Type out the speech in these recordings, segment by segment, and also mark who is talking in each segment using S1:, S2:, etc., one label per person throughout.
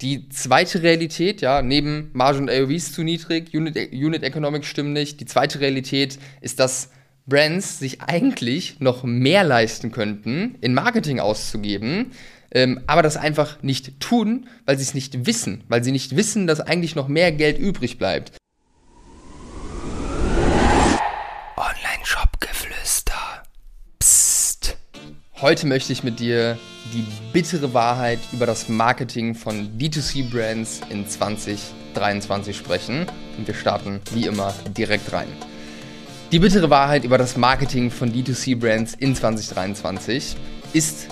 S1: Die zweite Realität, ja, neben Marge und AOVs zu niedrig, Unit, Unit Economics stimmen nicht. Die zweite Realität ist, dass Brands sich eigentlich noch mehr leisten könnten, in Marketing auszugeben, ähm, aber das einfach nicht tun, weil sie es nicht wissen, weil sie nicht wissen, dass eigentlich noch mehr Geld übrig bleibt. Heute möchte ich mit dir die bittere Wahrheit über das Marketing von D2C-Brands in 2023 sprechen. Und wir starten wie immer direkt rein. Die bittere Wahrheit über das Marketing von D2C-Brands in 2023 ist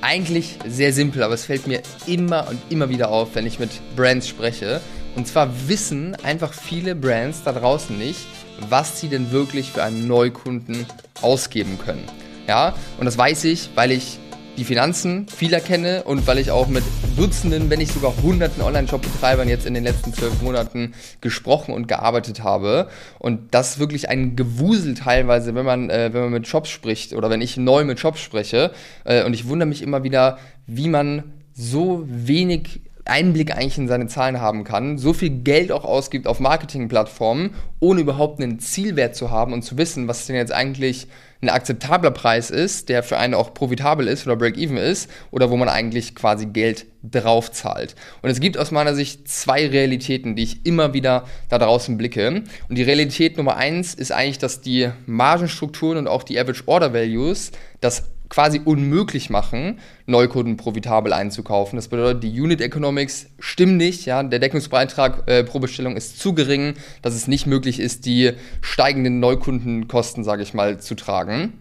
S1: eigentlich sehr simpel, aber es fällt mir immer und immer wieder auf, wenn ich mit Brands spreche. Und zwar wissen einfach viele Brands da draußen nicht, was sie denn wirklich für einen Neukunden ausgeben können. Ja, und das weiß ich, weil ich die Finanzen vieler kenne und weil ich auch mit Dutzenden, wenn nicht sogar Hunderten Online-Shop-Betreibern jetzt in den letzten zwölf Monaten gesprochen und gearbeitet habe. Und das ist wirklich ein Gewusel teilweise, wenn man, äh, wenn man mit Shops spricht oder wenn ich neu mit Shops spreche. Äh, und ich wundere mich immer wieder, wie man so wenig Einblick eigentlich in seine Zahlen haben kann, so viel Geld auch ausgibt auf Marketingplattformen, ohne überhaupt einen Zielwert zu haben und zu wissen, was denn jetzt eigentlich ein akzeptabler Preis ist, der für einen auch profitabel ist oder Break-Even ist, oder wo man eigentlich quasi Geld drauf zahlt. Und es gibt aus meiner Sicht zwei Realitäten, die ich immer wieder da draußen blicke. Und die Realität Nummer eins ist eigentlich, dass die Margenstrukturen und auch die Average Order Values das quasi unmöglich machen, Neukunden profitabel einzukaufen. Das bedeutet, die Unit Economics stimmen nicht. Ja? Der Deckungsbeitrag äh, pro Bestellung ist zu gering, dass es nicht möglich ist, die steigenden Neukundenkosten, sage ich mal, zu tragen.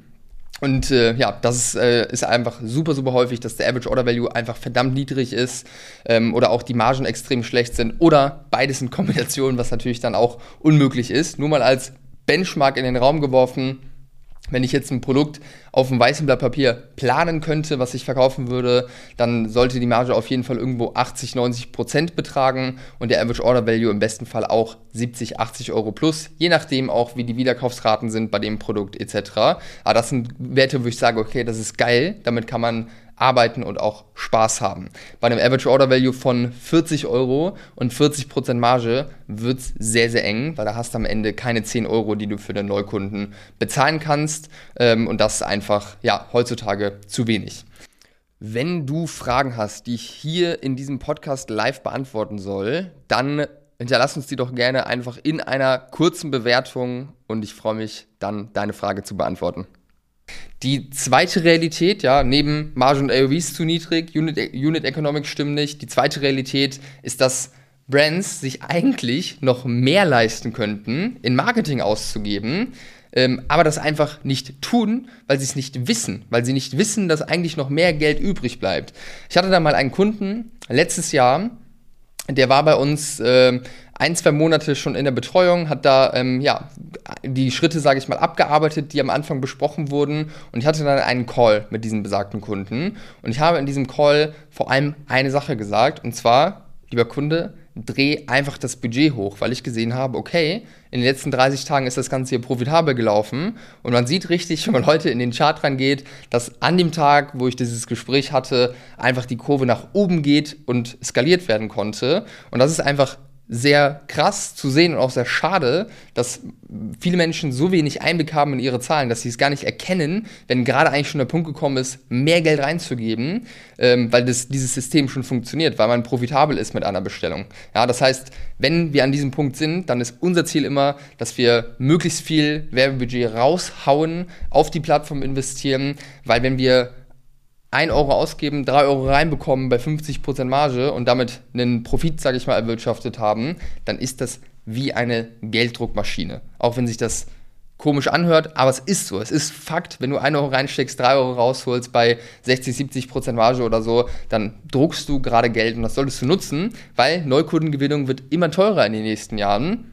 S1: Und äh, ja, das ist, äh, ist einfach super, super häufig, dass der Average Order Value einfach verdammt niedrig ist ähm, oder auch die Margen extrem schlecht sind oder beides in Kombination, was natürlich dann auch unmöglich ist. Nur mal als Benchmark in den Raum geworfen, wenn ich jetzt ein Produkt auf einem weißen Blatt Papier planen könnte, was ich verkaufen würde, dann sollte die Marge auf jeden Fall irgendwo 80, 90 Prozent betragen und der Average Order Value im besten Fall auch 70, 80 Euro plus, je nachdem auch, wie die Wiederkaufsraten sind bei dem Produkt etc. Aber das sind Werte, wo ich sage, okay, das ist geil, damit kann man arbeiten und auch Spaß haben. Bei einem Average Order Value von 40 Euro und 40% Marge wird es sehr, sehr eng, weil da hast du am Ende keine 10 Euro, die du für den Neukunden bezahlen kannst. Ähm, und das ist einfach, ja, heutzutage zu wenig. Wenn du Fragen hast, die ich hier in diesem Podcast live beantworten soll, dann hinterlass uns die doch gerne einfach in einer kurzen Bewertung und ich freue mich dann, deine Frage zu beantworten. Die zweite Realität, ja, neben Marge und AOVs zu niedrig, Unit, Unit Economics stimmen nicht. Die zweite Realität ist, dass Brands sich eigentlich noch mehr leisten könnten, in Marketing auszugeben, ähm, aber das einfach nicht tun, weil sie es nicht wissen, weil sie nicht wissen, dass eigentlich noch mehr Geld übrig bleibt. Ich hatte da mal einen Kunden letztes Jahr, der war bei uns äh, ein, zwei Monate schon in der Betreuung, hat da ähm, ja, die Schritte, sage ich mal, abgearbeitet, die am Anfang besprochen wurden. Und ich hatte dann einen Call mit diesem besagten Kunden. Und ich habe in diesem Call vor allem eine Sache gesagt, und zwar, lieber Kunde, dreh einfach das Budget hoch, weil ich gesehen habe, okay, in den letzten 30 Tagen ist das Ganze hier profitabel gelaufen und man sieht richtig, wenn man heute in den Chart rangeht, dass an dem Tag, wo ich dieses Gespräch hatte, einfach die Kurve nach oben geht und skaliert werden konnte und das ist einfach sehr krass zu sehen und auch sehr schade, dass viele Menschen so wenig Einblick haben in ihre Zahlen, dass sie es gar nicht erkennen, wenn gerade eigentlich schon der Punkt gekommen ist, mehr Geld reinzugeben, ähm, weil das, dieses System schon funktioniert, weil man profitabel ist mit einer Bestellung. Ja, das heißt, wenn wir an diesem Punkt sind, dann ist unser Ziel immer, dass wir möglichst viel Werbebudget raushauen, auf die Plattform investieren, weil wenn wir 1 Euro ausgeben, 3 Euro reinbekommen bei 50% Marge und damit einen Profit, sage ich mal, erwirtschaftet haben, dann ist das wie eine Gelddruckmaschine. Auch wenn sich das komisch anhört, aber es ist so. Es ist Fakt, wenn du 1 Euro reinsteckst, 3 Euro rausholst bei 60, 70% Marge oder so, dann druckst du gerade Geld und das solltest du nutzen, weil Neukundengewinnung wird immer teurer in den nächsten Jahren.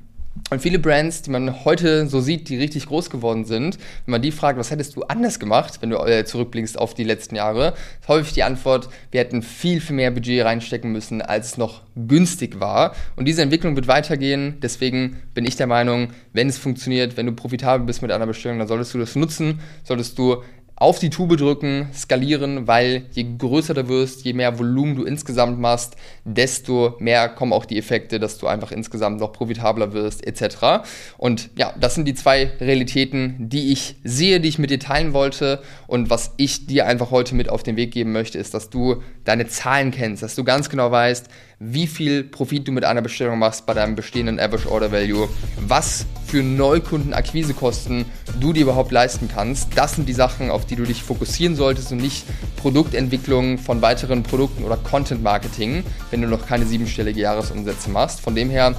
S1: Und viele Brands, die man heute so sieht, die richtig groß geworden sind, wenn man die fragt, was hättest du anders gemacht, wenn du äh, zurückblickst auf die letzten Jahre, ist häufig die Antwort, wir hätten viel, viel mehr Budget reinstecken müssen, als es noch günstig war. Und diese Entwicklung wird weitergehen. Deswegen bin ich der Meinung, wenn es funktioniert, wenn du profitabel bist mit einer Bestellung, dann solltest du das nutzen, solltest du auf die Tube drücken, skalieren, weil je größer du wirst, je mehr Volumen du insgesamt machst, desto mehr kommen auch die Effekte, dass du einfach insgesamt noch profitabler wirst, etc. Und ja, das sind die zwei Realitäten, die ich sehe, die ich mit dir teilen wollte. Und was ich dir einfach heute mit auf den Weg geben möchte, ist, dass du deine Zahlen kennst, dass du ganz genau weißt, wie viel Profit du mit einer Bestellung machst bei deinem bestehenden Average Order Value, was für Neukundenakquisekosten du dir überhaupt leisten kannst. Das sind die Sachen, auf die du dich fokussieren solltest und nicht Produktentwicklung von weiteren Produkten oder Content Marketing, wenn du noch keine siebenstellige Jahresumsätze machst. Von dem her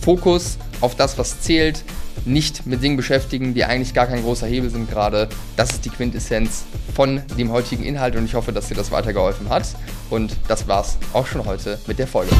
S1: Fokus auf das, was zählt, nicht mit Dingen beschäftigen, die eigentlich gar kein großer Hebel sind gerade. Das ist die Quintessenz von dem heutigen Inhalt und ich hoffe, dass dir das weitergeholfen hat. Und das war's auch schon heute mit der Folge.